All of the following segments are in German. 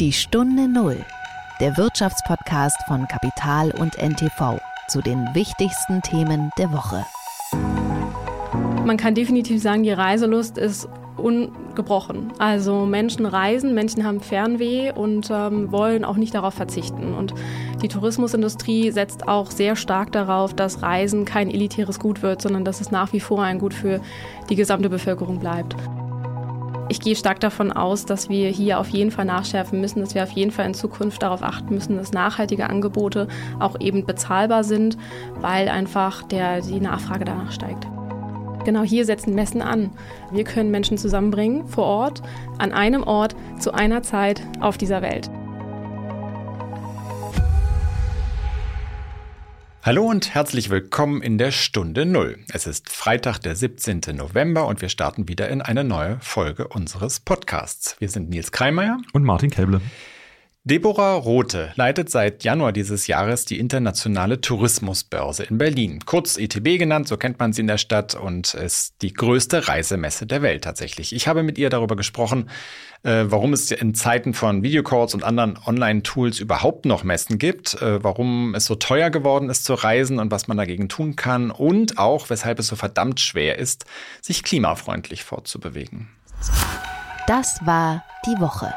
Die Stunde Null, der Wirtschaftspodcast von Kapital und NTV zu den wichtigsten Themen der Woche. Man kann definitiv sagen, die Reiselust ist ungebrochen. Also Menschen reisen, Menschen haben Fernweh und ähm, wollen auch nicht darauf verzichten. Und die Tourismusindustrie setzt auch sehr stark darauf, dass Reisen kein elitäres Gut wird, sondern dass es nach wie vor ein Gut für die gesamte Bevölkerung bleibt. Ich gehe stark davon aus, dass wir hier auf jeden Fall nachschärfen müssen, dass wir auf jeden Fall in Zukunft darauf achten müssen, dass nachhaltige Angebote auch eben bezahlbar sind, weil einfach der, die Nachfrage danach steigt. Genau hier setzen Messen an. Wir können Menschen zusammenbringen vor Ort, an einem Ort, zu einer Zeit auf dieser Welt. Hallo und herzlich willkommen in der Stunde Null. Es ist Freitag, der 17. November und wir starten wieder in eine neue Folge unseres Podcasts. Wir sind Nils Kreimeier und Martin Käble. Deborah Rothe leitet seit Januar dieses Jahres die internationale Tourismusbörse in Berlin. Kurz ETB genannt, so kennt man sie in der Stadt und ist die größte Reisemesse der Welt tatsächlich. Ich habe mit ihr darüber gesprochen, äh, warum es in Zeiten von Videocalls und anderen Online-Tools überhaupt noch Messen gibt, äh, warum es so teuer geworden ist zu reisen und was man dagegen tun kann und auch, weshalb es so verdammt schwer ist, sich klimafreundlich fortzubewegen. Das war die Woche.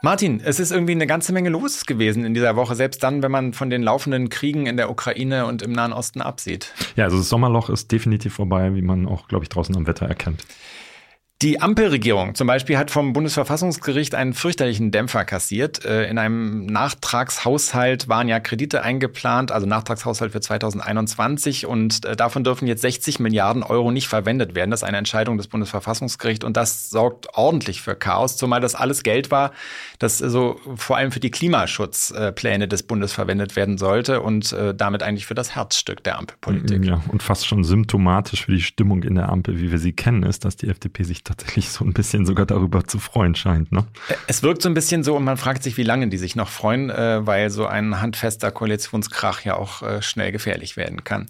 Martin, es ist irgendwie eine ganze Menge los gewesen in dieser Woche, selbst dann, wenn man von den laufenden Kriegen in der Ukraine und im Nahen Osten absieht. Ja, also das Sommerloch ist definitiv vorbei, wie man auch, glaube ich, draußen am Wetter erkennt. Die Ampelregierung zum Beispiel hat vom Bundesverfassungsgericht einen fürchterlichen Dämpfer kassiert. Äh, in einem Nachtragshaushalt waren ja Kredite eingeplant, also Nachtragshaushalt für 2021 und äh, davon dürfen jetzt 60 Milliarden Euro nicht verwendet werden. Das ist eine Entscheidung des Bundesverfassungsgerichts und das sorgt ordentlich für Chaos, zumal das alles Geld war, das so vor allem für die Klimaschutzpläne des Bundes verwendet werden sollte und äh, damit eigentlich für das Herzstück der Ampelpolitik. Ja, und fast schon symptomatisch für die Stimmung in der Ampel, wie wir sie kennen, ist, dass die FDP sich tatsächlich so ein bisschen sogar darüber zu freuen scheint. Ne? Es wirkt so ein bisschen so und man fragt sich, wie lange die sich noch freuen, äh, weil so ein handfester Koalitionskrach ja auch äh, schnell gefährlich werden kann.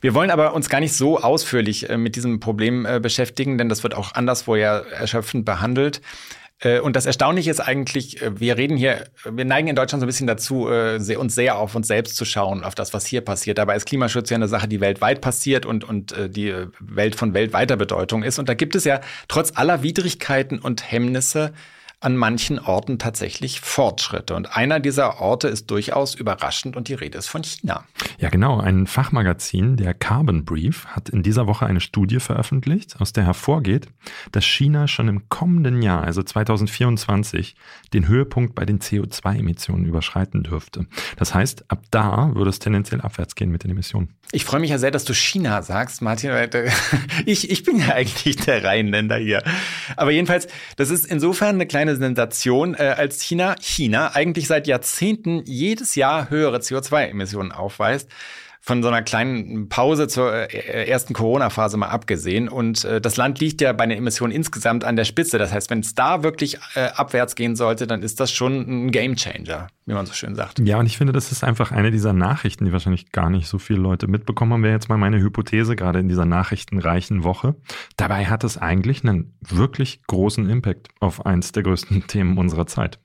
Wir wollen aber uns gar nicht so ausführlich äh, mit diesem Problem äh, beschäftigen, denn das wird auch anderswo ja erschöpfend behandelt. Äh, und das Erstaunliche ist eigentlich, äh, wir reden hier, wir neigen in Deutschland so ein bisschen dazu, äh, uns sehr auf uns selbst zu schauen, auf das, was hier passiert. Dabei ist Klimaschutz ja eine Sache, die weltweit passiert und, und die Welt von weltweiter Bedeutung ist. Und da gibt es ja trotz aller Widrigkeiten und Hemmnisse an manchen Orten tatsächlich Fortschritte. Und einer dieser Orte ist durchaus überraschend und die Rede ist von China. Ja, genau. Ein Fachmagazin, der Carbon Brief, hat in dieser Woche eine Studie veröffentlicht, aus der hervorgeht, dass China schon im kommenden Jahr, also 2024, den Höhepunkt bei den CO2-Emissionen überschreiten dürfte. Das heißt, ab da würde es tendenziell abwärts gehen mit den Emissionen. Ich freue mich ja sehr, dass du China sagst, Martin. Ich, ich bin ja eigentlich der Rheinländer hier. Aber jedenfalls, das ist insofern eine kleine Sensation, äh, als China, China eigentlich seit Jahrzehnten jedes Jahr höhere CO2-Emissionen aufweist von so einer kleinen Pause zur äh, ersten Corona-Phase mal abgesehen. Und äh, das Land liegt ja bei den Emissionen insgesamt an der Spitze. Das heißt, wenn es da wirklich äh, abwärts gehen sollte, dann ist das schon ein Gamechanger, wie man so schön sagt. Ja, und ich finde, das ist einfach eine dieser Nachrichten, die wahrscheinlich gar nicht so viele Leute mitbekommen haben. Wäre jetzt mal meine Hypothese, gerade in dieser nachrichtenreichen Woche. Dabei hat es eigentlich einen wirklich großen Impact auf eins der größten Themen unserer Zeit.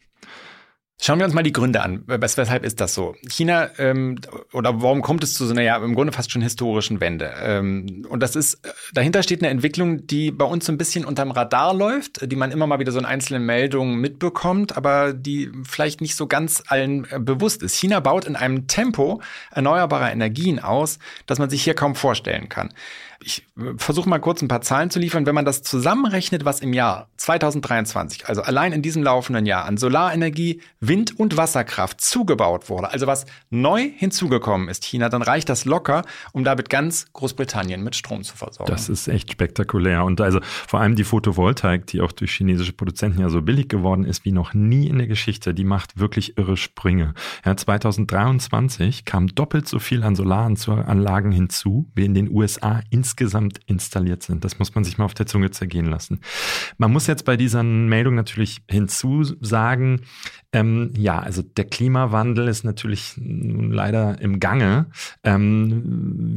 Schauen wir uns mal die Gründe an. Weshalb ist das so? China ähm, oder warum kommt es zu so einer ja im Grunde fast schon historischen Wende? Ähm, und das ist dahinter steht eine Entwicklung, die bei uns so ein bisschen unterm Radar läuft, die man immer mal wieder so in einzelnen Meldungen mitbekommt, aber die vielleicht nicht so ganz allen äh, bewusst ist. China baut in einem Tempo erneuerbarer Energien aus, das man sich hier kaum vorstellen kann. Ich äh, versuche mal kurz ein paar Zahlen zu liefern. Wenn man das zusammenrechnet, was im Jahr 2023, also allein in diesem laufenden Jahr an Solarenergie, Wind- und Wasserkraft zugebaut wurde, also was neu hinzugekommen ist, China, dann reicht das locker, um damit ganz Großbritannien mit Strom zu versorgen. Das ist echt spektakulär. Und also vor allem die Photovoltaik, die auch durch chinesische Produzenten ja so billig geworden ist wie noch nie in der Geschichte, die macht wirklich irre Sprünge. Ja, 2023 kam doppelt so viel an Solaranlagen hinzu wie in den USA insgesamt insgesamt installiert sind. Das muss man sich mal auf der Zunge zergehen lassen. Man muss jetzt bei dieser Meldung natürlich hinzusagen, ähm, ja, also der Klimawandel ist natürlich nun leider im Gange. Ähm,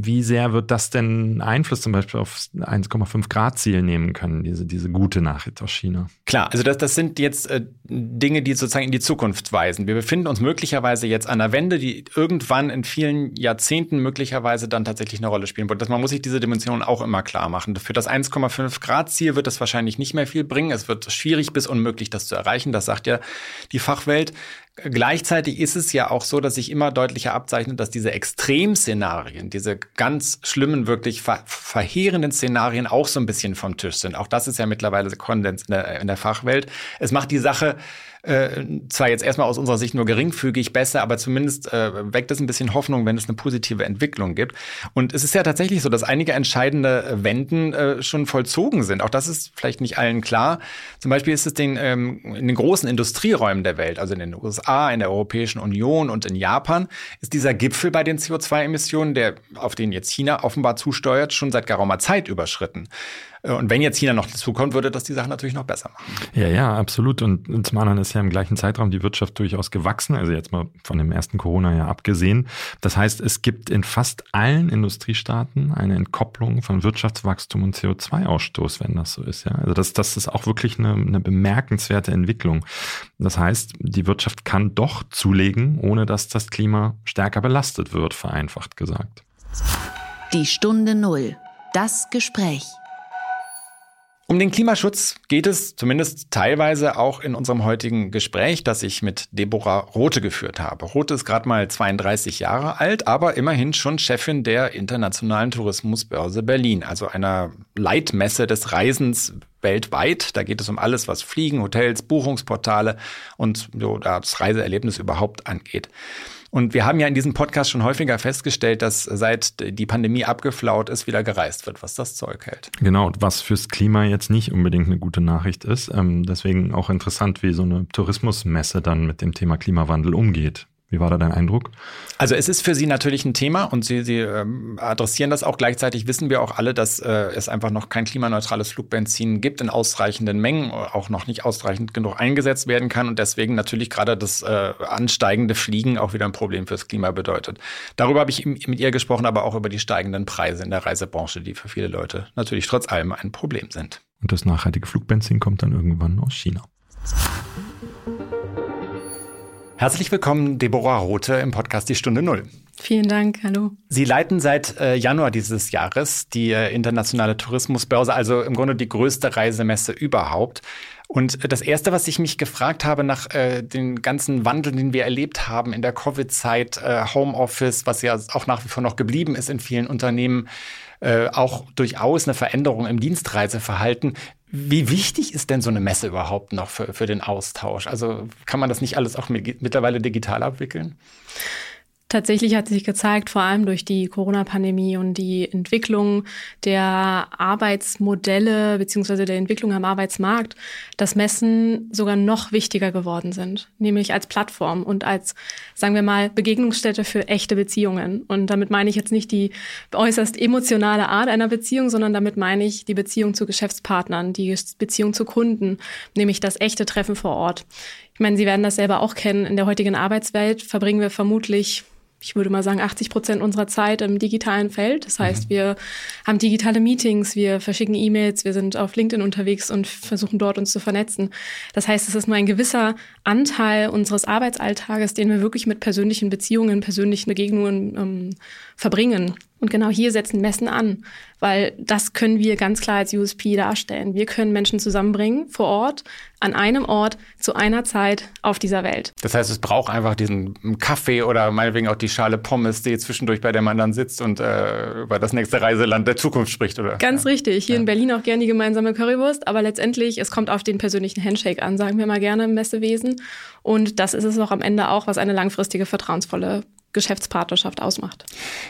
wie sehr wird das denn Einfluss zum Beispiel auf 1,5 Grad Ziel nehmen können, diese, diese gute Nachricht aus China? Klar, also das, das sind jetzt äh, Dinge, die sozusagen in die Zukunft weisen. Wir befinden uns möglicherweise jetzt an einer Wende, die irgendwann in vielen Jahrzehnten möglicherweise dann tatsächlich eine Rolle spielen wird. Das, man muss sich diese Dimension auch immer klar machen. Für das 1,5 Grad Ziel wird es wahrscheinlich nicht mehr viel bringen. Es wird schwierig bis unmöglich, das zu erreichen. Das sagt ja die Fachwelt. Gleichzeitig ist es ja auch so, dass sich immer deutlicher abzeichnet, dass diese Extremszenarien, diese ganz schlimmen, wirklich ver verheerenden Szenarien auch so ein bisschen vom Tisch sind. Auch das ist ja mittlerweile Konsens in der, in der Fachwelt. Es macht die Sache äh, zwar jetzt erstmal aus unserer Sicht nur geringfügig besser, aber zumindest äh, weckt es ein bisschen Hoffnung, wenn es eine positive Entwicklung gibt. Und es ist ja tatsächlich so, dass einige entscheidende Wenden äh, schon vollzogen sind. Auch das ist vielleicht nicht allen klar. Zum Beispiel ist es den, ähm, in den großen Industrieräumen der Welt, also in den USA, in der Europäischen Union und in Japan, ist dieser Gipfel bei den CO2-Emissionen, der auf den jetzt China offenbar zusteuert, schon seit geraumer Zeit überschritten. Äh, und wenn jetzt China noch dazukommt, würde das die Sache natürlich noch besser machen. Ja, ja, absolut. Und zum anderen ist ja im gleichen Zeitraum die Wirtschaft durchaus gewachsen, also jetzt mal von dem ersten Corona-Jahr abgesehen. Das heißt, es gibt in fast allen Industriestaaten eine Entkopplung von Wirtschaftswachstum und CO2-Ausstoß, wenn das so ist. Ja, also das, das ist auch wirklich eine, eine bemerkenswerte Entwicklung. Das heißt, die Wirtschaft kann doch zulegen, ohne dass das Klima stärker belastet wird, vereinfacht gesagt. Die Stunde Null. Das Gespräch. Um den Klimaschutz geht es zumindest teilweise auch in unserem heutigen Gespräch, das ich mit Deborah Rote geführt habe. Rote ist gerade mal 32 Jahre alt, aber immerhin schon Chefin der Internationalen Tourismusbörse Berlin, also einer Leitmesse des Reisens weltweit. Da geht es um alles, was Fliegen, Hotels, Buchungsportale und so das Reiseerlebnis überhaupt angeht. Und wir haben ja in diesem Podcast schon häufiger festgestellt, dass seit die Pandemie abgeflaut ist, wieder gereist wird, was das Zeug hält. Genau, was fürs Klima jetzt nicht unbedingt eine gute Nachricht ist. Ähm, deswegen auch interessant, wie so eine Tourismusmesse dann mit dem Thema Klimawandel umgeht. Wie war da dein Eindruck? Also es ist für Sie natürlich ein Thema und Sie, Sie ähm, adressieren das auch. Gleichzeitig wissen wir auch alle, dass äh, es einfach noch kein klimaneutrales Flugbenzin gibt in ausreichenden Mengen, auch noch nicht ausreichend genug eingesetzt werden kann und deswegen natürlich gerade das äh, ansteigende Fliegen auch wieder ein Problem fürs Klima bedeutet. Darüber habe ich mit ihr gesprochen, aber auch über die steigenden Preise in der Reisebranche, die für viele Leute natürlich trotz allem ein Problem sind. Und das nachhaltige Flugbenzin kommt dann irgendwann aus China. Herzlich willkommen, Deborah Rote im Podcast Die Stunde Null. Vielen Dank, hallo. Sie leiten seit äh, Januar dieses Jahres die äh, internationale Tourismusbörse, also im Grunde die größte Reisemesse überhaupt. Und das Erste, was ich mich gefragt habe nach äh, den ganzen Wandel, den wir erlebt haben in der Covid-Zeit, äh, Homeoffice, was ja auch nach wie vor noch geblieben ist in vielen Unternehmen, äh, auch durchaus eine Veränderung im Dienstreiseverhalten. Wie wichtig ist denn so eine Messe überhaupt noch für, für den Austausch? Also kann man das nicht alles auch mit, mittlerweile digital abwickeln? Tatsächlich hat sich gezeigt, vor allem durch die Corona-Pandemie und die Entwicklung der Arbeitsmodelle beziehungsweise der Entwicklung am Arbeitsmarkt, dass Messen sogar noch wichtiger geworden sind, nämlich als Plattform und als, sagen wir mal, Begegnungsstätte für echte Beziehungen. Und damit meine ich jetzt nicht die äußerst emotionale Art einer Beziehung, sondern damit meine ich die Beziehung zu Geschäftspartnern, die Beziehung zu Kunden, nämlich das echte Treffen vor Ort. Ich meine, Sie werden das selber auch kennen. In der heutigen Arbeitswelt verbringen wir vermutlich ich würde mal sagen, 80 Prozent unserer Zeit im digitalen Feld. Das heißt, mhm. wir haben digitale Meetings, wir verschicken E-Mails, wir sind auf LinkedIn unterwegs und versuchen dort uns zu vernetzen. Das heißt, es ist nur ein gewisser Anteil unseres Arbeitsalltages, den wir wirklich mit persönlichen Beziehungen, persönlichen Begegnungen ähm, verbringen. Und genau hier setzen Messen an, weil das können wir ganz klar als USP darstellen. Wir können Menschen zusammenbringen vor Ort, an einem Ort, zu einer Zeit auf dieser Welt. Das heißt, es braucht einfach diesen Kaffee oder meinetwegen auch die Schale Pommes, die zwischendurch bei der man dann sitzt und äh, über das nächste Reiseland der Zukunft spricht, oder? Ganz ja. richtig. Hier ja. in Berlin auch gerne die gemeinsame Currywurst, aber letztendlich, es kommt auf den persönlichen Handshake an, sagen wir mal gerne im Messewesen. Und das ist es auch am Ende auch, was eine langfristige, vertrauensvolle Geschäftspartnerschaft ausmacht.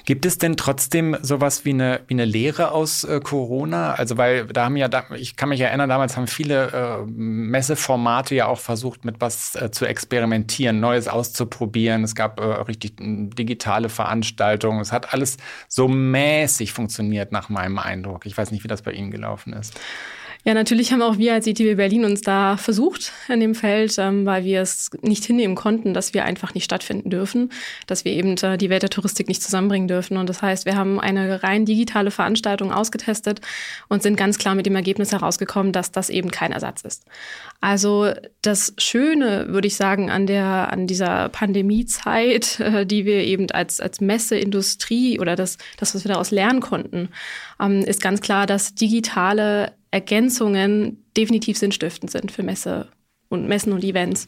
Gibt es denn trotzdem sowas wie eine, wie eine Lehre aus äh, Corona? Also, weil da haben ja, da, ich kann mich erinnern, damals haben viele äh, Messeformate ja auch versucht, mit was äh, zu experimentieren, Neues auszuprobieren. Es gab äh, richtig digitale Veranstaltungen. Es hat alles so mäßig funktioniert, nach meinem Eindruck. Ich weiß nicht, wie das bei Ihnen gelaufen ist. Ja, natürlich haben auch wir als ITB Berlin uns da versucht in dem Feld, ähm, weil wir es nicht hinnehmen konnten, dass wir einfach nicht stattfinden dürfen, dass wir eben äh, die Welt der Touristik nicht zusammenbringen dürfen. Und das heißt, wir haben eine rein digitale Veranstaltung ausgetestet und sind ganz klar mit dem Ergebnis herausgekommen, dass das eben kein Ersatz ist. Also das Schöne, würde ich sagen, an der an dieser Pandemiezeit, äh, die wir eben als als Messeindustrie oder das das, was wir daraus lernen konnten, ähm, ist ganz klar, dass digitale Ergänzungen definitiv sinnstiftend sind für Messe und Messen und Events.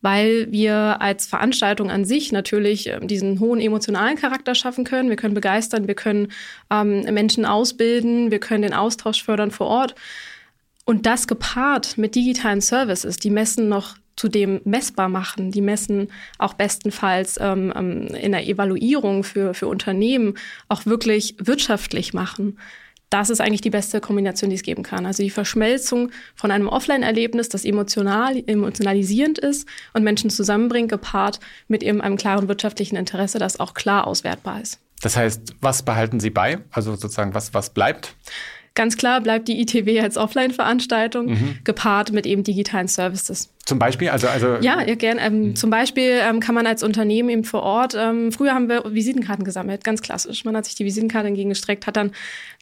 Weil wir als Veranstaltung an sich natürlich ähm, diesen hohen emotionalen Charakter schaffen können. Wir können begeistern, wir können ähm, Menschen ausbilden, wir können den Austausch fördern vor Ort. Und das gepaart mit digitalen Services, die Messen noch zudem messbar machen, die Messen auch bestenfalls ähm, ähm in der Evaluierung für, für Unternehmen auch wirklich wirtschaftlich machen das ist eigentlich die beste Kombination, die es geben kann. Also die Verschmelzung von einem Offline-Erlebnis, das emotional, emotionalisierend ist und Menschen zusammenbringt, gepaart mit eben einem klaren wirtschaftlichen Interesse, das auch klar auswertbar ist. Das heißt, was behalten Sie bei? Also sozusagen, was, was bleibt? Ganz klar bleibt die ITW als Offline-Veranstaltung, mhm. gepaart mit eben digitalen Services. Zum Beispiel? Also, also ja, ja gern. Ähm, mhm. Zum Beispiel ähm, kann man als Unternehmen eben vor Ort, ähm, früher haben wir Visitenkarten gesammelt, ganz klassisch. Man hat sich die Visitenkarte entgegengestreckt, hat dann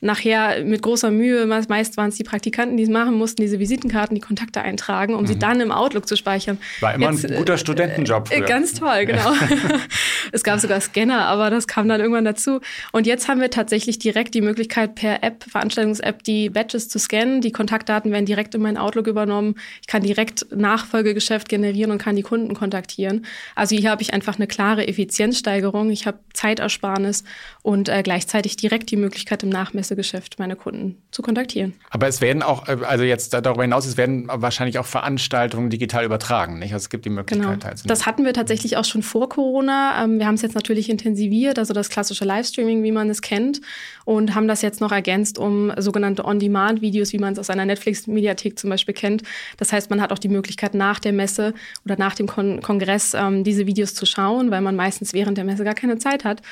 nachher mit großer Mühe, meist waren es die Praktikanten, die es machen mussten, diese Visitenkarten, die Kontakte eintragen, um mhm. sie dann im Outlook zu speichern. War immer Jetzt, ein guter äh, Studentenjob. Äh, ganz toll, genau. es gab sogar Scanner, aber das kam dann irgendwann dazu. Und jetzt haben wir tatsächlich direkt die Möglichkeit, per App, Veranstaltungs-App, die Badges zu scannen. Die Kontaktdaten werden direkt in mein Outlook übernommen. Ich kann direkt nachfolgen Nachfolgegeschäft generieren und kann die Kunden kontaktieren. Also hier habe ich einfach eine klare Effizienzsteigerung, ich habe Zeitersparnis und äh, gleichzeitig direkt die Möglichkeit im Nachmessegeschäft meine Kunden zu kontaktieren. Aber es werden auch, äh, also jetzt darüber hinaus, es werden wahrscheinlich auch Veranstaltungen digital übertragen, nicht? Also es gibt die Möglichkeit genau. teilzunehmen. Das hatten wir tatsächlich auch schon vor Corona. Ähm, wir haben es jetzt natürlich intensiviert, also das klassische Livestreaming, wie man es kennt, und haben das jetzt noch ergänzt um sogenannte On-Demand-Videos, wie man es aus einer Netflix-Mediathek zum Beispiel kennt. Das heißt, man hat auch die Möglichkeit, nach der Messe oder nach dem Kon Kongress ähm, diese Videos zu schauen, weil man meistens während der Messe gar keine Zeit hat.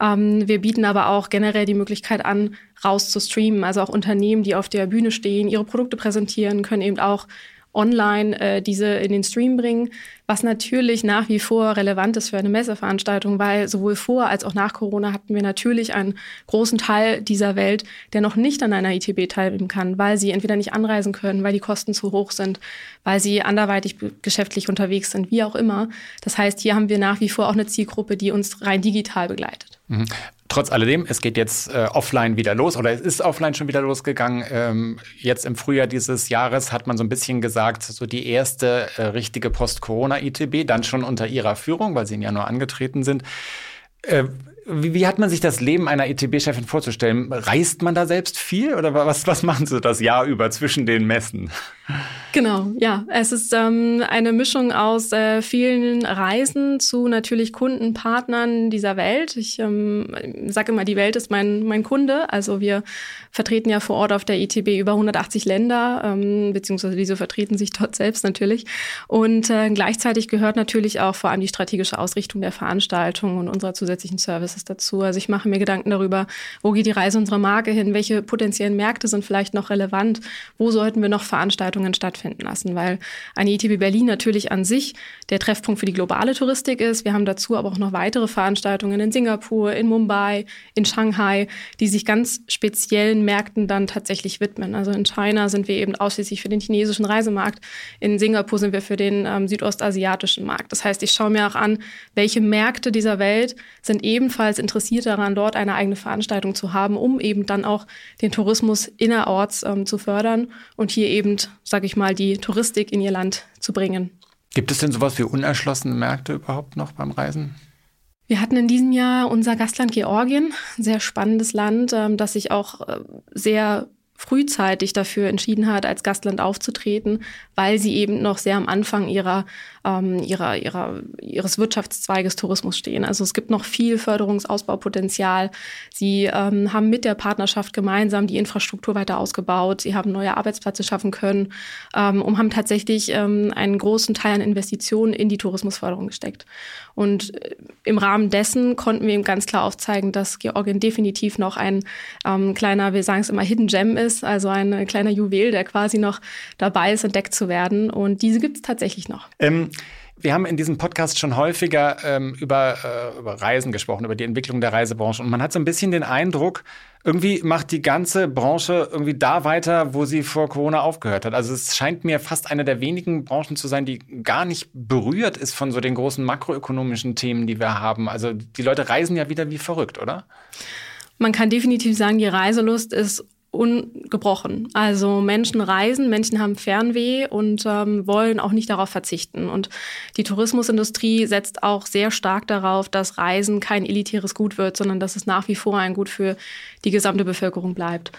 Ähm, wir bieten aber auch generell die Möglichkeit an, raus zu streamen. Also auch Unternehmen, die auf der Bühne stehen, ihre Produkte präsentieren, können eben auch online äh, diese in den Stream bringen, was natürlich nach wie vor relevant ist für eine Messeveranstaltung, weil sowohl vor als auch nach Corona hatten wir natürlich einen großen Teil dieser Welt, der noch nicht an einer ITB teilnehmen kann, weil sie entweder nicht anreisen können, weil die Kosten zu hoch sind, weil sie anderweitig geschäftlich unterwegs sind, wie auch immer. Das heißt, hier haben wir nach wie vor auch eine Zielgruppe, die uns rein digital begleitet. Mhm. Trotz alledem, es geht jetzt äh, offline wieder los oder es ist offline schon wieder losgegangen. Ähm, jetzt im Frühjahr dieses Jahres hat man so ein bisschen gesagt, so die erste äh, richtige Post-Corona-ITB, dann schon unter ihrer Führung, weil sie im Januar angetreten sind. Äh, wie, wie, hat man sich das Leben einer ETB-Chefin vorzustellen? Reist man da selbst viel oder was, was machen Sie das Jahr über zwischen den Messen? Genau, ja. Es ist ähm, eine Mischung aus äh, vielen Reisen zu natürlich Kunden, Partnern dieser Welt. Ich ähm, sage immer, die Welt ist mein, mein Kunde. Also wir vertreten ja vor Ort auf der ITB über 180 Länder, ähm, beziehungsweise diese vertreten sich dort selbst natürlich. Und äh, gleichzeitig gehört natürlich auch vor allem die strategische Ausrichtung der Veranstaltung und unserer zusätzlichen Services dazu. Also ich mache mir Gedanken darüber, wo geht die Reise unserer Marke hin, welche potenziellen Märkte sind vielleicht noch relevant, wo sollten wir noch Veranstaltungen stattfinden lassen, weil eine ITB Berlin natürlich an sich der Treffpunkt für die globale Touristik ist. Wir haben dazu aber auch noch weitere Veranstaltungen in Singapur, in Mumbai, in Shanghai, die sich ganz speziellen Märkten dann tatsächlich widmen. Also in China sind wir eben ausschließlich für den chinesischen Reisemarkt. In Singapur sind wir für den ähm, südostasiatischen Markt. Das heißt, ich schaue mir auch an, welche Märkte dieser Welt sind ebenfalls interessiert daran, dort eine eigene Veranstaltung zu haben, um eben dann auch den Tourismus innerorts ähm, zu fördern und hier eben, sage ich mal, die Touristik in ihr Land zu bringen. Gibt es denn sowas wie unerschlossene Märkte überhaupt noch beim Reisen? Wir hatten in diesem Jahr unser Gastland Georgien, ein sehr spannendes Land, ähm, das sich auch äh, sehr frühzeitig dafür entschieden hat, als Gastland aufzutreten, weil sie eben noch sehr am Anfang ihrer, ähm, ihrer, ihrer, ihres Wirtschaftszweiges Tourismus stehen. Also es gibt noch viel Förderungsausbaupotenzial. Sie ähm, haben mit der Partnerschaft gemeinsam die Infrastruktur weiter ausgebaut. Sie haben neue Arbeitsplätze schaffen können ähm, und haben tatsächlich ähm, einen großen Teil an Investitionen in die Tourismusförderung gesteckt. Und äh, im Rahmen dessen konnten wir ihm ganz klar aufzeigen, dass Georgien definitiv noch ein ähm, kleiner, wir sagen es immer, Hidden Gem ist, also ein kleiner Juwel, der quasi noch dabei ist, entdeckt zu werden. Und diese gibt es tatsächlich noch. Ähm wir haben in diesem Podcast schon häufiger ähm, über, äh, über Reisen gesprochen, über die Entwicklung der Reisebranche. Und man hat so ein bisschen den Eindruck, irgendwie macht die ganze Branche irgendwie da weiter, wo sie vor Corona aufgehört hat. Also es scheint mir fast eine der wenigen Branchen zu sein, die gar nicht berührt ist von so den großen makroökonomischen Themen, die wir haben. Also die Leute reisen ja wieder wie verrückt, oder? Man kann definitiv sagen, die Reiselust ist ungebrochen. Also Menschen reisen, Menschen haben Fernweh und ähm, wollen auch nicht darauf verzichten. Und die Tourismusindustrie setzt auch sehr stark darauf, dass Reisen kein elitäres Gut wird, sondern dass es nach wie vor ein Gut für die gesamte Bevölkerung bleibt.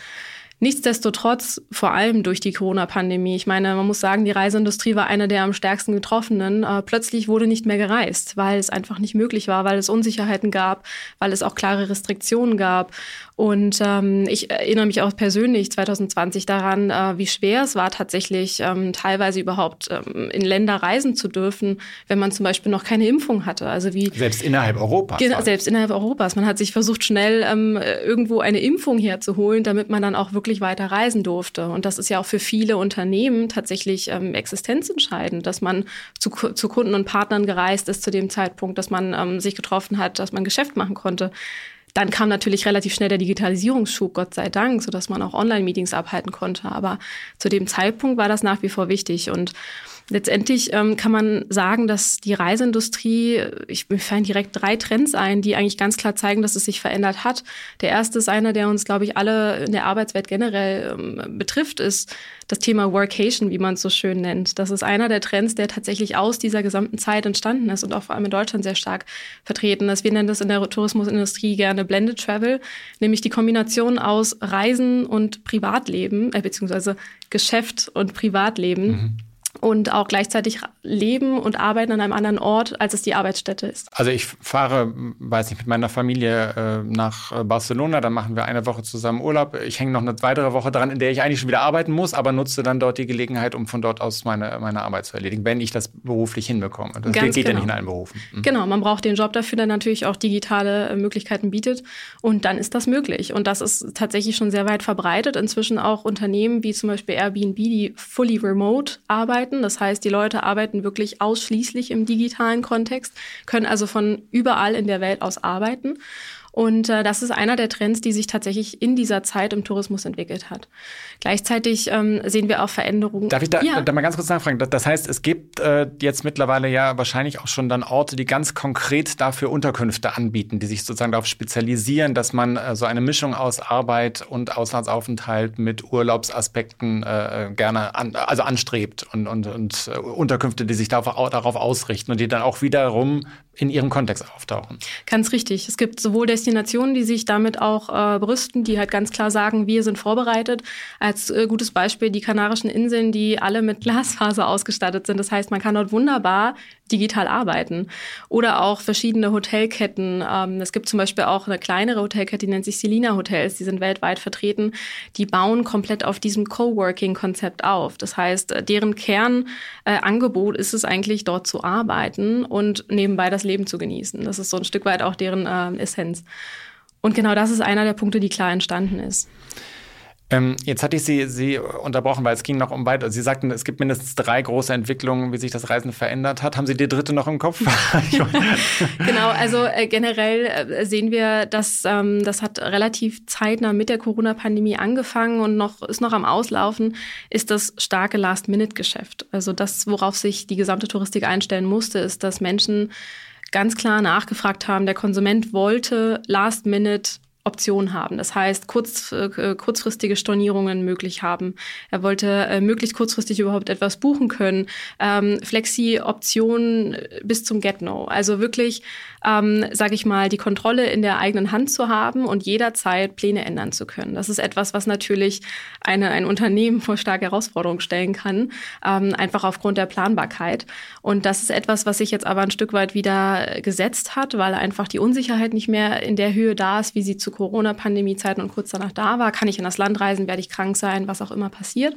Nichtsdestotrotz, vor allem durch die Corona-Pandemie, ich meine, man muss sagen, die Reiseindustrie war eine der am stärksten getroffenen. Äh, plötzlich wurde nicht mehr gereist, weil es einfach nicht möglich war, weil es Unsicherheiten gab, weil es auch klare Restriktionen gab. Und ähm, ich erinnere mich auch persönlich 2020 daran, äh, wie schwer es war, tatsächlich ähm, teilweise überhaupt ähm, in Länder reisen zu dürfen, wenn man zum Beispiel noch keine Impfung hatte. Also wie selbst innerhalb Europas. Genau, selbst innerhalb Europas. Man hat sich versucht, schnell ähm, irgendwo eine Impfung herzuholen, damit man dann auch wirklich weiter reisen durfte. Und das ist ja auch für viele Unternehmen tatsächlich ähm, existenzentscheidend, dass man zu, zu Kunden und Partnern gereist ist zu dem Zeitpunkt, dass man ähm, sich getroffen hat, dass man Geschäft machen konnte. Dann kam natürlich relativ schnell der Digitalisierungsschub, Gott sei Dank, sodass man auch Online-Meetings abhalten konnte. Aber zu dem Zeitpunkt war das nach wie vor wichtig. Und Letztendlich ähm, kann man sagen, dass die Reiseindustrie, ich fallen direkt drei Trends ein, die eigentlich ganz klar zeigen, dass es sich verändert hat. Der erste ist einer, der uns, glaube ich, alle in der Arbeitswelt generell ähm, betrifft, ist das Thema Workation, wie man es so schön nennt. Das ist einer der Trends, der tatsächlich aus dieser gesamten Zeit entstanden ist und auch vor allem in Deutschland sehr stark vertreten ist. Wir nennen das in der Tourismusindustrie gerne Blended Travel, nämlich die Kombination aus Reisen und Privatleben, äh, beziehungsweise Geschäft und Privatleben. Mhm und auch gleichzeitig leben und arbeiten an einem anderen Ort, als es die Arbeitsstätte ist. Also ich fahre, weiß nicht, mit meiner Familie äh, nach äh, Barcelona, dann machen wir eine Woche zusammen Urlaub. Ich hänge noch eine weitere Woche dran, in der ich eigentlich schon wieder arbeiten muss, aber nutze dann dort die Gelegenheit, um von dort aus meine, meine Arbeit zu erledigen, wenn ich das beruflich hinbekomme. Das Ganz geht genau. ja nicht in allen Berufen. Mhm. Genau, man braucht den Job dafür, der natürlich auch digitale äh, Möglichkeiten bietet und dann ist das möglich. Und das ist tatsächlich schon sehr weit verbreitet. Inzwischen auch Unternehmen wie zum Beispiel Airbnb, die fully remote arbeiten arbeiten. Das heißt, die Leute arbeiten wirklich ausschließlich im digitalen Kontext, können also von überall in der Welt aus arbeiten. Und äh, das ist einer der Trends, die sich tatsächlich in dieser Zeit im Tourismus entwickelt hat. Gleichzeitig ähm, sehen wir auch Veränderungen. Darf ich da, ja. da mal ganz kurz nachfragen? Das heißt, es gibt äh, jetzt mittlerweile ja wahrscheinlich auch schon dann Orte, die ganz konkret dafür Unterkünfte anbieten, die sich sozusagen darauf spezialisieren, dass man äh, so eine Mischung aus Arbeit und Auslandsaufenthalt mit Urlaubsaspekten äh, gerne an, also anstrebt und, und, und äh, Unterkünfte, die sich darauf, darauf ausrichten und die dann auch wiederum in ihrem Kontext auftauchen. Ganz richtig. Es gibt sowohl Destinationen, die sich damit auch äh, brüsten, die halt ganz klar sagen, wir sind vorbereitet. Als äh, gutes Beispiel die Kanarischen Inseln, die alle mit Glasfaser ausgestattet sind. Das heißt, man kann dort wunderbar digital arbeiten. Oder auch verschiedene Hotelketten. Ähm, es gibt zum Beispiel auch eine kleinere Hotelkette, die nennt sich Selina Hotels. Die sind weltweit vertreten. Die bauen komplett auf diesem Coworking-Konzept auf. Das heißt, äh, deren Kernangebot äh, ist es eigentlich, dort zu arbeiten und nebenbei das Leben zu genießen. Das ist so ein Stück weit auch deren äh, Essenz. Und genau das ist einer der Punkte, die klar entstanden ist. Ähm, jetzt hatte ich Sie, Sie unterbrochen, weil es ging noch um weiter. Sie sagten, es gibt mindestens drei große Entwicklungen, wie sich das Reisen verändert hat. Haben Sie die dritte noch im Kopf? genau, also äh, generell äh, sehen wir, dass ähm, das hat relativ zeitnah mit der Corona-Pandemie angefangen und noch ist noch am Auslaufen, ist das starke Last-Minute-Geschäft. Also das, worauf sich die gesamte Touristik einstellen musste, ist, dass Menschen ganz klar nachgefragt haben, der Konsument wollte Last Minute Option haben. Das heißt, kurz, äh, kurzfristige Stornierungen möglich haben. Er wollte äh, möglichst kurzfristig überhaupt etwas buchen können. Ähm, Flexi-Optionen bis zum Get-No. Also wirklich, ähm, sage ich mal, die Kontrolle in der eigenen Hand zu haben und jederzeit Pläne ändern zu können. Das ist etwas, was natürlich eine, ein Unternehmen vor starke Herausforderungen stellen kann, ähm, einfach aufgrund der Planbarkeit. Und das ist etwas, was sich jetzt aber ein Stück weit wieder gesetzt hat, weil einfach die Unsicherheit nicht mehr in der Höhe da ist, wie sie zu Corona-Pandemie-Zeiten und kurz danach da war. Kann ich in das Land reisen? Werde ich krank sein? Was auch immer passiert.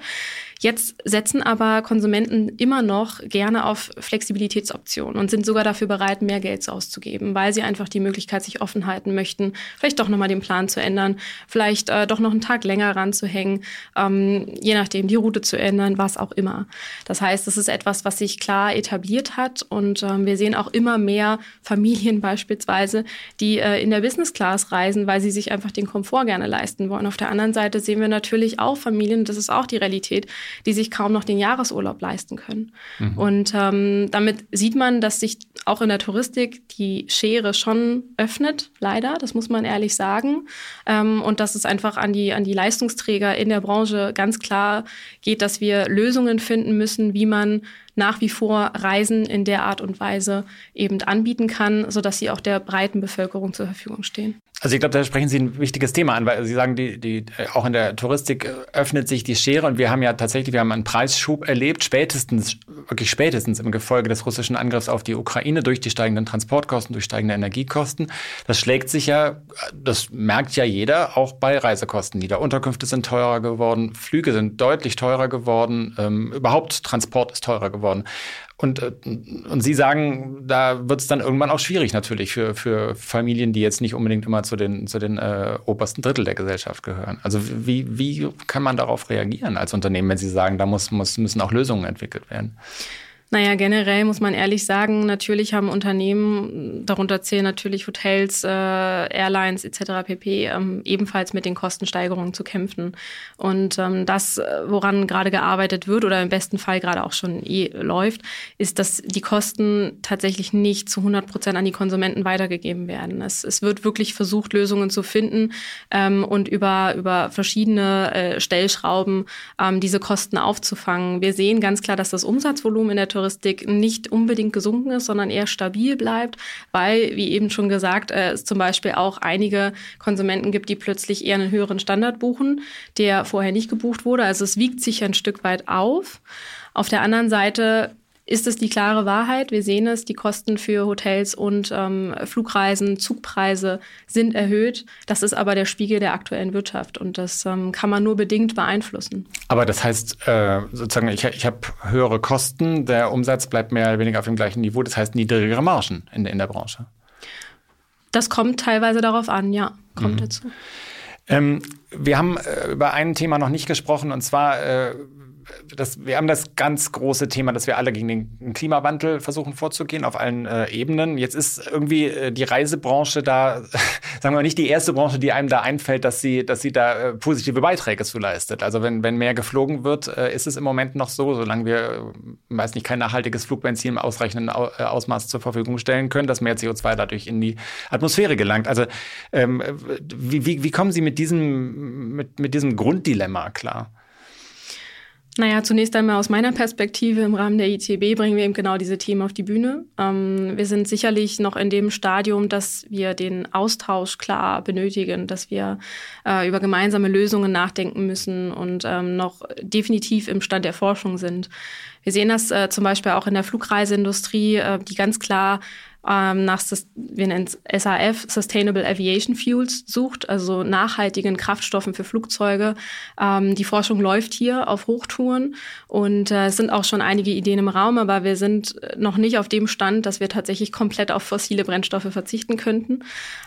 Jetzt setzen aber Konsumenten immer noch gerne auf Flexibilitätsoptionen und sind sogar dafür bereit, mehr Geld auszugeben, weil sie einfach die Möglichkeit sich offen halten möchten, vielleicht doch nochmal den Plan zu ändern, vielleicht äh, doch noch einen Tag länger ranzuhängen, ähm, je nachdem die Route zu ändern, was auch immer. Das heißt, es ist etwas, was sich klar etabliert hat und ähm, wir sehen auch immer mehr Familien beispielsweise, die äh, in der Business Class reisen, weil sie sich einfach den Komfort gerne leisten wollen. Auf der anderen Seite sehen wir natürlich auch Familien, das ist auch die Realität, die sich kaum noch den Jahresurlaub leisten können. Mhm. Und ähm, damit sieht man, dass sich auch in der Touristik die Schere schon öffnet, leider, das muss man ehrlich sagen. Ähm, und dass es einfach an die, an die Leistungsträger in der Branche ganz klar geht, dass wir Lösungen finden müssen, wie man nach wie vor Reisen in der Art und Weise eben anbieten kann, sodass sie auch der breiten Bevölkerung zur Verfügung stehen. Also ich glaube, da sprechen Sie ein wichtiges Thema an, weil Sie sagen, die, die, auch in der Touristik öffnet sich die Schere und wir haben ja tatsächlich, wir haben einen Preisschub erlebt, spätestens, wirklich spätestens im Gefolge des russischen Angriffs auf die Ukraine durch die steigenden Transportkosten, durch steigende Energiekosten. Das schlägt sich ja, das merkt ja jeder, auch bei Reisekosten nieder. Unterkünfte sind teurer geworden, Flüge sind deutlich teurer geworden, ähm, überhaupt Transport ist teurer geworden. Und, äh, und Sie sagen, da wird es dann irgendwann auch schwierig natürlich für, für Familien, die jetzt nicht unbedingt immer zu den, zu den äh, obersten Drittel der Gesellschaft gehören. Also wie, wie kann man darauf reagieren als Unternehmen, wenn Sie sagen, da muss, muss, müssen auch Lösungen entwickelt werden? Naja, generell muss man ehrlich sagen, natürlich haben Unternehmen, darunter zählen natürlich Hotels, äh, Airlines etc. pp. Ähm, ebenfalls mit den Kostensteigerungen zu kämpfen. Und ähm, das, woran gerade gearbeitet wird oder im besten Fall gerade auch schon eh läuft, ist, dass die Kosten tatsächlich nicht zu 100 Prozent an die Konsumenten weitergegeben werden. Es, es wird wirklich versucht, Lösungen zu finden ähm, und über, über verschiedene äh, Stellschrauben ähm, diese Kosten aufzufangen. Wir sehen ganz klar, dass das Umsatzvolumen in der Touristik nicht unbedingt gesunken ist, sondern eher stabil bleibt, weil, wie eben schon gesagt, äh, es zum Beispiel auch einige Konsumenten gibt, die plötzlich eher einen höheren Standard buchen, der vorher nicht gebucht wurde. Also es wiegt sich ein Stück weit auf. Auf der anderen Seite ist es die klare Wahrheit. Wir sehen es, die Kosten für Hotels und ähm, Flugreisen, Zugpreise sind erhöht. Das ist aber der Spiegel der aktuellen Wirtschaft und das ähm, kann man nur bedingt beeinflussen. Aber das heißt, äh, sozusagen, ich, ich habe höhere Kosten, der Umsatz bleibt mehr oder weniger auf dem gleichen Niveau, das heißt niedrigere Margen in, in der Branche. Das kommt teilweise darauf an, ja, kommt mhm. dazu. Ähm, wir haben äh, über ein Thema noch nicht gesprochen, und zwar äh, das, wir haben das ganz große Thema, dass wir alle gegen den Klimawandel versuchen vorzugehen auf allen äh, Ebenen. Jetzt ist irgendwie äh, die Reisebranche da, sagen wir mal, nicht die erste Branche, die einem da einfällt, dass sie, dass sie da äh, positive Beiträge zu leistet. Also wenn, wenn mehr geflogen wird, äh, ist es im Moment noch so, solange wir, äh, weiß nicht, kein nachhaltiges Flugbenzin im ausreichenden Au äh, Ausmaß zur Verfügung stellen können, dass mehr CO2 dadurch in die Atmosphäre gelangt. Also ähm, wie, wie, wie kommen Sie mit diesem, mit, mit diesem Grunddilemma klar? Naja, zunächst einmal aus meiner Perspektive im Rahmen der ITB bringen wir eben genau diese Themen auf die Bühne. Ähm, wir sind sicherlich noch in dem Stadium, dass wir den Austausch klar benötigen, dass wir äh, über gemeinsame Lösungen nachdenken müssen und ähm, noch definitiv im Stand der Forschung sind. Wir sehen das äh, zum Beispiel auch in der Flugreiseindustrie, äh, die ganz klar ähm, nach, wir nennen es SAF, Sustainable Aviation Fuels, sucht, also nachhaltigen Kraftstoffen für Flugzeuge. Ähm, die Forschung läuft hier auf Hochtouren und äh, es sind auch schon einige Ideen im Raum, aber wir sind noch nicht auf dem Stand, dass wir tatsächlich komplett auf fossile Brennstoffe verzichten könnten.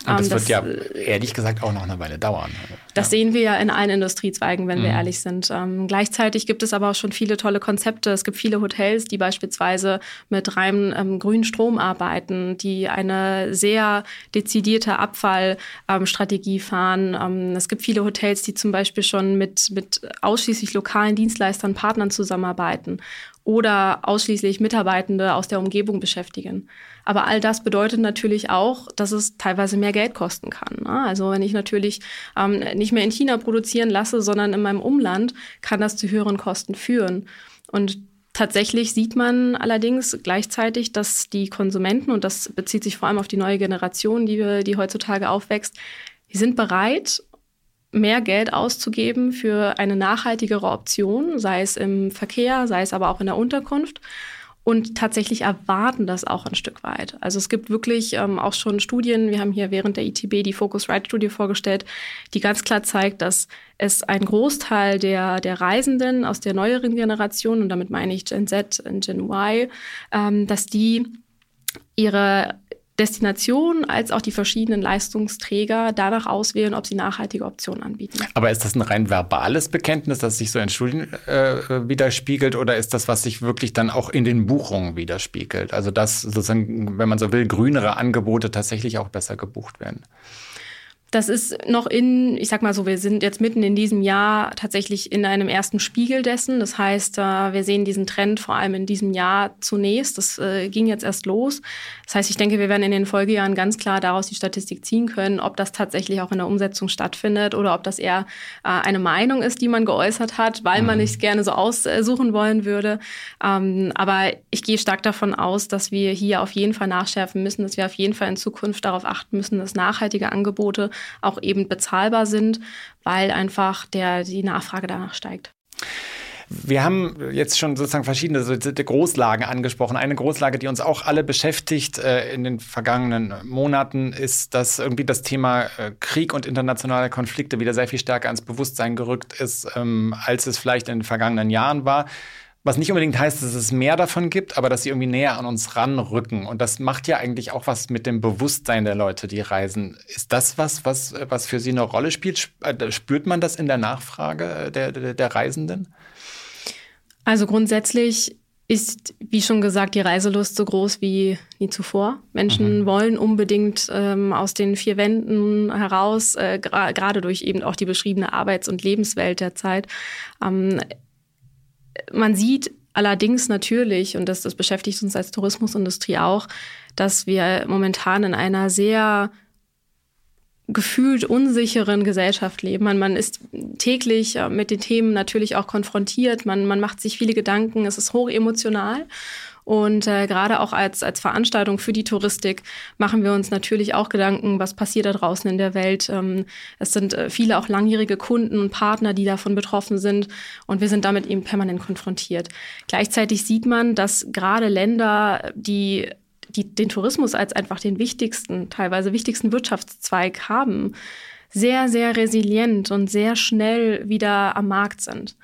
Das, ähm, das wird ja ehrlich gesagt auch noch eine Weile dauern. Das ja. sehen wir ja in allen Industriezweigen, wenn mhm. wir ehrlich sind. Ähm, gleichzeitig gibt es aber auch schon viele tolle Konzepte. Es gibt viele Hotels, die beispielsweise mit reinem ähm, grünen Strom arbeiten die eine sehr dezidierte Abfallstrategie fahren. Ähm, es gibt viele Hotels, die zum Beispiel schon mit, mit ausschließlich lokalen Dienstleistern, Partnern zusammenarbeiten, oder ausschließlich Mitarbeitende aus der Umgebung beschäftigen. Aber all das bedeutet natürlich auch, dass es teilweise mehr Geld kosten kann. Ne? Also wenn ich natürlich ähm, nicht mehr in China produzieren lasse, sondern in meinem Umland, kann das zu höheren Kosten führen. Und Tatsächlich sieht man allerdings gleichzeitig, dass die Konsumenten, und das bezieht sich vor allem auf die neue Generation, die, die heutzutage aufwächst, die sind bereit, mehr Geld auszugeben für eine nachhaltigere Option, sei es im Verkehr, sei es aber auch in der Unterkunft und tatsächlich erwarten das auch ein Stück weit. Also es gibt wirklich ähm, auch schon Studien, wir haben hier während der ITB die Focusrite-Studie vorgestellt, die ganz klar zeigt, dass es ein Großteil der, der Reisenden aus der neueren Generation, und damit meine ich Gen Z und Gen Y, ähm, dass die ihre Destination als auch die verschiedenen Leistungsträger danach auswählen, ob sie nachhaltige Optionen anbieten. Aber ist das ein rein verbales Bekenntnis, das sich so in Studien äh, widerspiegelt oder ist das, was sich wirklich dann auch in den Buchungen widerspiegelt? Also dass sozusagen, wenn man so will, grünere Angebote tatsächlich auch besser gebucht werden? Das ist noch in, ich sag mal so, wir sind jetzt mitten in diesem Jahr tatsächlich in einem ersten Spiegel dessen. Das heißt, äh, wir sehen diesen Trend vor allem in diesem Jahr zunächst. Das äh, ging jetzt erst los. Das heißt, ich denke, wir werden in den Folgejahren ganz klar daraus die Statistik ziehen können, ob das tatsächlich auch in der Umsetzung stattfindet oder ob das eher äh, eine Meinung ist, die man geäußert hat, weil man mhm. nicht gerne so aussuchen wollen würde. Ähm, aber ich gehe stark davon aus, dass wir hier auf jeden Fall nachschärfen müssen, dass wir auf jeden Fall in Zukunft darauf achten müssen, dass nachhaltige Angebote auch eben bezahlbar sind, weil einfach der, die Nachfrage danach steigt. Wir haben jetzt schon sozusagen verschiedene Großlagen angesprochen. Eine Großlage, die uns auch alle beschäftigt äh, in den vergangenen Monaten, ist, dass irgendwie das Thema äh, Krieg und internationale Konflikte wieder sehr viel stärker ans Bewusstsein gerückt ist, ähm, als es vielleicht in den vergangenen Jahren war. Was nicht unbedingt heißt, dass es mehr davon gibt, aber dass sie irgendwie näher an uns ranrücken. Und das macht ja eigentlich auch was mit dem Bewusstsein der Leute, die reisen. Ist das was, was, was für Sie eine Rolle spielt? Äh, spürt man das in der Nachfrage der, der, der Reisenden? Also grundsätzlich ist, wie schon gesagt, die Reiselust so groß wie nie zuvor. Menschen mhm. wollen unbedingt ähm, aus den vier Wänden heraus, äh, gerade durch eben auch die beschriebene Arbeits- und Lebenswelt der Zeit. Ähm, man sieht allerdings natürlich, und das, das beschäftigt uns als Tourismusindustrie auch, dass wir momentan in einer sehr gefühlt unsicheren Gesellschaft leben. Man, man ist täglich äh, mit den Themen natürlich auch konfrontiert. Man, man macht sich viele Gedanken. Es ist hochemotional. Und äh, gerade auch als, als Veranstaltung für die Touristik machen wir uns natürlich auch Gedanken, was passiert da draußen in der Welt. Ähm, es sind äh, viele auch langjährige Kunden und Partner, die davon betroffen sind. Und wir sind damit eben permanent konfrontiert. Gleichzeitig sieht man, dass gerade Länder, die die den Tourismus als einfach den wichtigsten, teilweise wichtigsten Wirtschaftszweig haben, sehr, sehr resilient und sehr schnell wieder am Markt sind.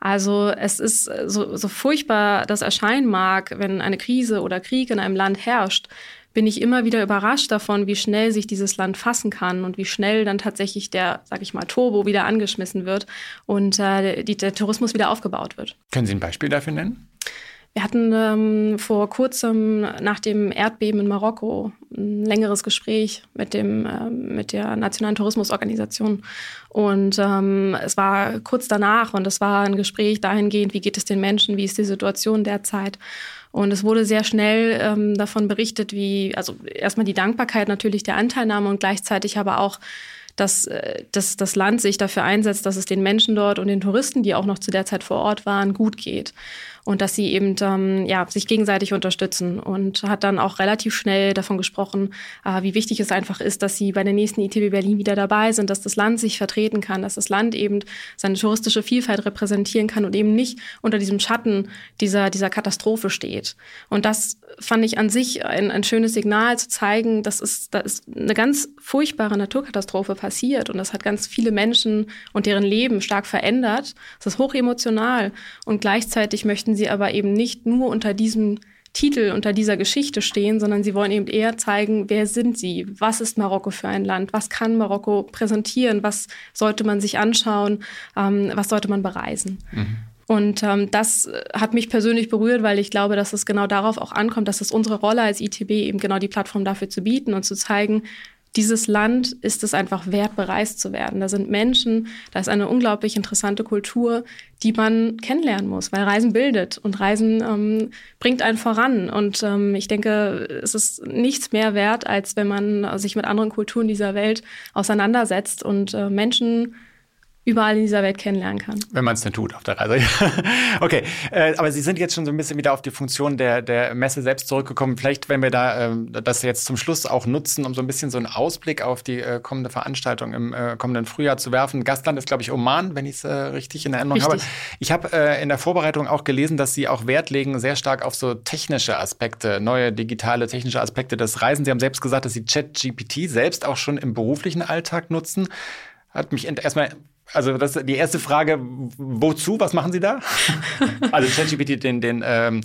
Also es ist äh, so, so furchtbar das erscheinen mag, wenn eine Krise oder Krieg in einem Land herrscht, bin ich immer wieder überrascht davon, wie schnell sich dieses Land fassen kann und wie schnell dann tatsächlich der, sag ich mal, Turbo wieder angeschmissen wird und äh, die, der Tourismus wieder aufgebaut wird. Können Sie ein Beispiel dafür nennen? Wir hatten ähm, vor kurzem nach dem Erdbeben in Marokko ein längeres Gespräch mit, dem, äh, mit der Nationalen Tourismusorganisation. Und ähm, es war kurz danach und es war ein Gespräch dahingehend, wie geht es den Menschen, wie ist die Situation derzeit. Und es wurde sehr schnell ähm, davon berichtet, wie, also erstmal die Dankbarkeit natürlich der Anteilnahme und gleichzeitig aber auch dass, äh, dass das Land sich dafür einsetzt, dass es den Menschen dort und den Touristen, die auch noch zu der Zeit vor Ort waren, gut geht und dass sie eben ähm, ja, sich gegenseitig unterstützen und hat dann auch relativ schnell davon gesprochen, äh, wie wichtig es einfach ist, dass sie bei der nächsten ITB Berlin wieder dabei sind, dass das Land sich vertreten kann, dass das Land eben seine touristische Vielfalt repräsentieren kann und eben nicht unter diesem Schatten dieser, dieser Katastrophe steht. Und das fand ich an sich ein, ein schönes Signal zu zeigen, dass es, da ist eine ganz furchtbare Naturkatastrophe passiert und das hat ganz viele Menschen und deren Leben stark verändert. Es ist hochemotional und gleichzeitig möchten sie aber eben nicht nur unter diesem Titel, unter dieser Geschichte stehen, sondern sie wollen eben eher zeigen, wer sind sie, was ist Marokko für ein Land, was kann Marokko präsentieren, was sollte man sich anschauen, ähm, was sollte man bereisen. Mhm. Und ähm, das hat mich persönlich berührt, weil ich glaube, dass es genau darauf auch ankommt, dass es unsere Rolle als ITB eben genau die Plattform dafür zu bieten und zu zeigen, dieses Land ist es einfach wert, bereist zu werden. Da sind Menschen, da ist eine unglaublich interessante Kultur, die man kennenlernen muss, weil Reisen bildet und Reisen ähm, bringt einen voran. Und ähm, ich denke, es ist nichts mehr wert, als wenn man sich mit anderen Kulturen dieser Welt auseinandersetzt und äh, Menschen überall in dieser Welt kennenlernen kann. Wenn man es denn tut auf der Reise. okay, äh, aber Sie sind jetzt schon so ein bisschen wieder auf die Funktion der, der Messe selbst zurückgekommen. Vielleicht, wenn wir da ähm, das jetzt zum Schluss auch nutzen, um so ein bisschen so einen Ausblick auf die äh, kommende Veranstaltung im äh, kommenden Frühjahr zu werfen. Gastland ist, glaube ich, Oman, wenn ich es äh, richtig in Erinnerung richtig. habe. Ich habe äh, in der Vorbereitung auch gelesen, dass Sie auch Wert legen sehr stark auf so technische Aspekte, neue digitale technische Aspekte des Reisen. Sie haben selbst gesagt, dass Sie ChatGPT selbst auch schon im beruflichen Alltag nutzen. Hat mich erstmal also das die erste Frage, wozu? Was machen Sie da? also ChatGPT, den, den ähm,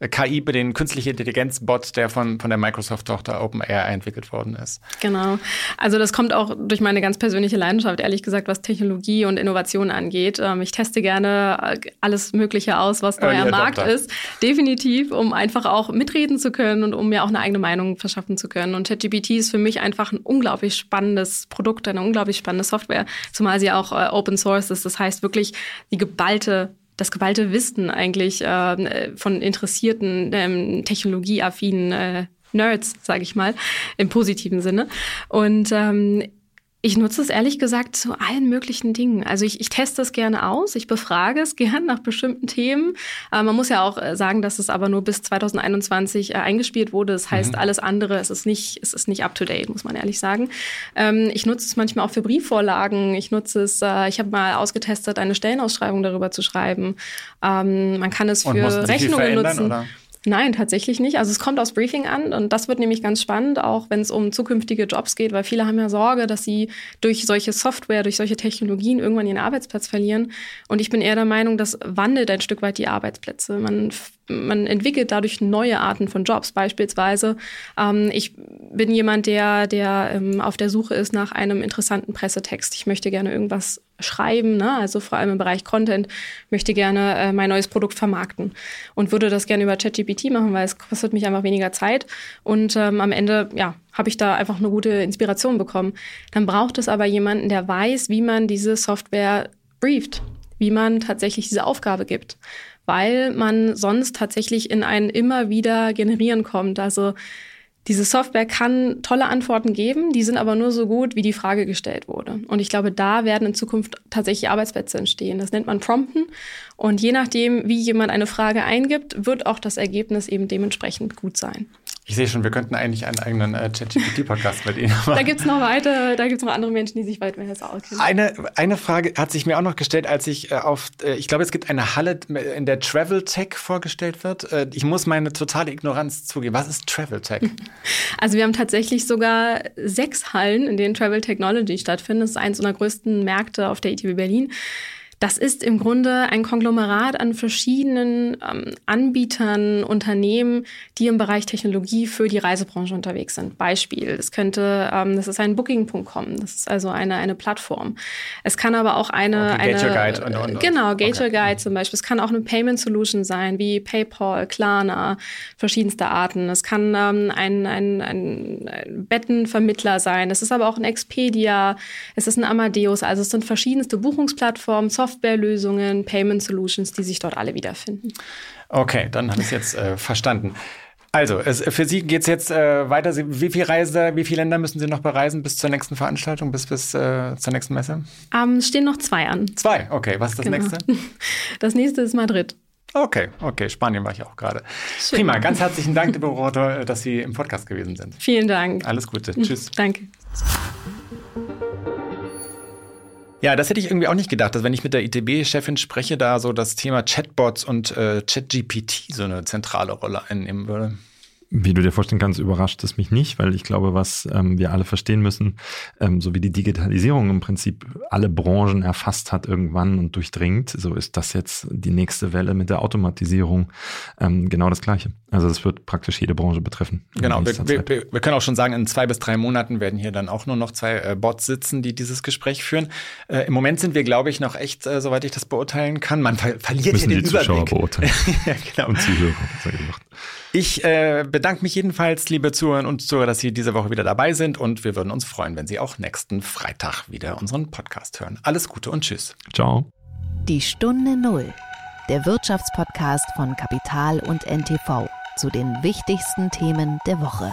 KI, den künstliche Intelligenz-Bot, der von, von der Microsoft-Tochter OpenAI entwickelt worden ist. Genau. Also das kommt auch durch meine ganz persönliche Leidenschaft, ehrlich gesagt, was Technologie und Innovation angeht. Ähm, ich teste gerne äh, alles Mögliche aus, was neu am Markt ist. Definitiv, um einfach auch mitreden zu können und um mir auch eine eigene Meinung verschaffen zu können. Und ChatGPT ist für mich einfach ein unglaublich spannendes Produkt, eine unglaublich spannende Software, zumal sie auch äh, Open Source ist. Das heißt wirklich die geballte das geballte Wissen eigentlich äh, von interessierten, ähm, technologieaffinen äh, Nerds, sage ich mal, im positiven Sinne. Und ähm, ich nutze es ehrlich gesagt zu allen möglichen Dingen. Also ich, ich teste es gerne aus, ich befrage es gern nach bestimmten Themen. Äh, man muss ja auch äh, sagen, dass es aber nur bis 2021 äh, eingespielt wurde. Das heißt, mhm. alles andere, es ist nicht, es ist nicht up to date, muss man ehrlich sagen. Ähm, ich nutze es manchmal auch für Briefvorlagen. Ich nutze es, äh, ich habe mal ausgetestet, eine Stellenausschreibung darüber zu schreiben. Ähm, man kann es für Rechnungen nutzen. Oder? Nein, tatsächlich nicht. Also es kommt aus Briefing an und das wird nämlich ganz spannend, auch wenn es um zukünftige Jobs geht, weil viele haben ja Sorge, dass sie durch solche Software, durch solche Technologien irgendwann ihren Arbeitsplatz verlieren. Und ich bin eher der Meinung, das wandelt ein Stück weit die Arbeitsplätze. Man man entwickelt dadurch neue Arten von Jobs. Beispielsweise, ähm, ich bin jemand, der, der ähm, auf der Suche ist nach einem interessanten Pressetext. Ich möchte gerne irgendwas schreiben, ne? also vor allem im Bereich Content, möchte gerne äh, mein neues Produkt vermarkten und würde das gerne über ChatGPT machen, weil es kostet mich einfach weniger Zeit und ähm, am Ende, ja, habe ich da einfach eine gute Inspiration bekommen. Dann braucht es aber jemanden, der weiß, wie man diese Software brieft, wie man tatsächlich diese Aufgabe gibt weil man sonst tatsächlich in ein immer wieder generieren kommt. Also diese Software kann tolle Antworten geben, die sind aber nur so gut, wie die Frage gestellt wurde. Und ich glaube, da werden in Zukunft tatsächlich Arbeitsplätze entstehen. Das nennt man Prompten. Und je nachdem, wie jemand eine Frage eingibt, wird auch das Ergebnis eben dementsprechend gut sein. Ich sehe schon, wir könnten eigentlich einen eigenen äh, ChatGPT-Podcast mit Ihnen machen. Da gibt es noch weiter, da gibt es noch andere Menschen, die sich weit mehr besser auskennen. Eine, eine Frage hat sich mir auch noch gestellt, als ich äh, auf, äh, ich glaube, es gibt eine Halle, in der Travel Tech vorgestellt wird. Äh, ich muss meine totale Ignoranz zugeben. Was ist Travel Tech? Also wir haben tatsächlich sogar sechs Hallen, in denen Travel Technology stattfindet. Das ist eines unserer größten Märkte auf der ITB Berlin. Das ist im Grunde ein Konglomerat an verschiedenen ähm, Anbietern, Unternehmen, die im Bereich Technologie für die Reisebranche unterwegs sind. Beispiel, das könnte, ähm, das ist ein Booking.com, das ist also eine, eine Plattform. Es kann aber auch eine, okay, eine Guide und, und, und. genau, Gate okay. Guide zum Beispiel. Es kann auch eine Payment Solution sein, wie PayPal, Klarna, verschiedenste Arten. Es kann ähm, ein, ein, ein Bettenvermittler sein. Es ist aber auch ein Expedia, es ist ein Amadeus. Also es sind verschiedenste Buchungsplattformen, Software Softwarelösungen, Payment Solutions, die sich dort alle wiederfinden. Okay, dann habe ich es jetzt äh, verstanden. Also, es, für Sie geht es jetzt äh, weiter. Sie, wie viele Reise, wie viele Länder müssen Sie noch bereisen bis zur nächsten Veranstaltung, bis, bis äh, zur nächsten Messe? Ähm, es stehen noch zwei an. Zwei, okay. Was ist das genau. nächste? Das nächste ist Madrid. Okay, okay. Spanien war ich auch gerade. Prima, ganz herzlichen Dank, liebe Rotor, dass Sie im Podcast gewesen sind. Vielen Dank. Alles Gute. Tschüss. Danke. Ja, das hätte ich irgendwie auch nicht gedacht, dass wenn ich mit der ITB-Chefin spreche, da so das Thema Chatbots und äh, ChatGPT so eine zentrale Rolle einnehmen würde. Wie du dir vorstellen kannst, überrascht es mich nicht, weil ich glaube, was ähm, wir alle verstehen müssen, ähm, so wie die Digitalisierung im Prinzip alle Branchen erfasst hat irgendwann und durchdringt, so ist das jetzt die nächste Welle mit der Automatisierung ähm, genau das Gleiche. Also das wird praktisch jede Branche betreffen. Genau, wir, wir, wir, können auch schon sagen, in zwei bis drei Monaten werden hier dann auch nur noch zwei äh, Bots sitzen, die dieses Gespräch führen. Äh, Im Moment sind wir, glaube ich, noch echt, äh, soweit ich das beurteilen kann, man ver verliert Müssen hier den die Zuschauer Überblick. beurteilen. ja, genau. Und Zuhörer. Ich äh, bedanke bedanke mich jedenfalls, liebe Zuhörer und Zuhörer, dass Sie diese Woche wieder dabei sind und wir würden uns freuen, wenn Sie auch nächsten Freitag wieder unseren Podcast hören. Alles Gute und Tschüss. Ciao. Die Stunde Null, der Wirtschaftspodcast von Kapital und NTV zu den wichtigsten Themen der Woche.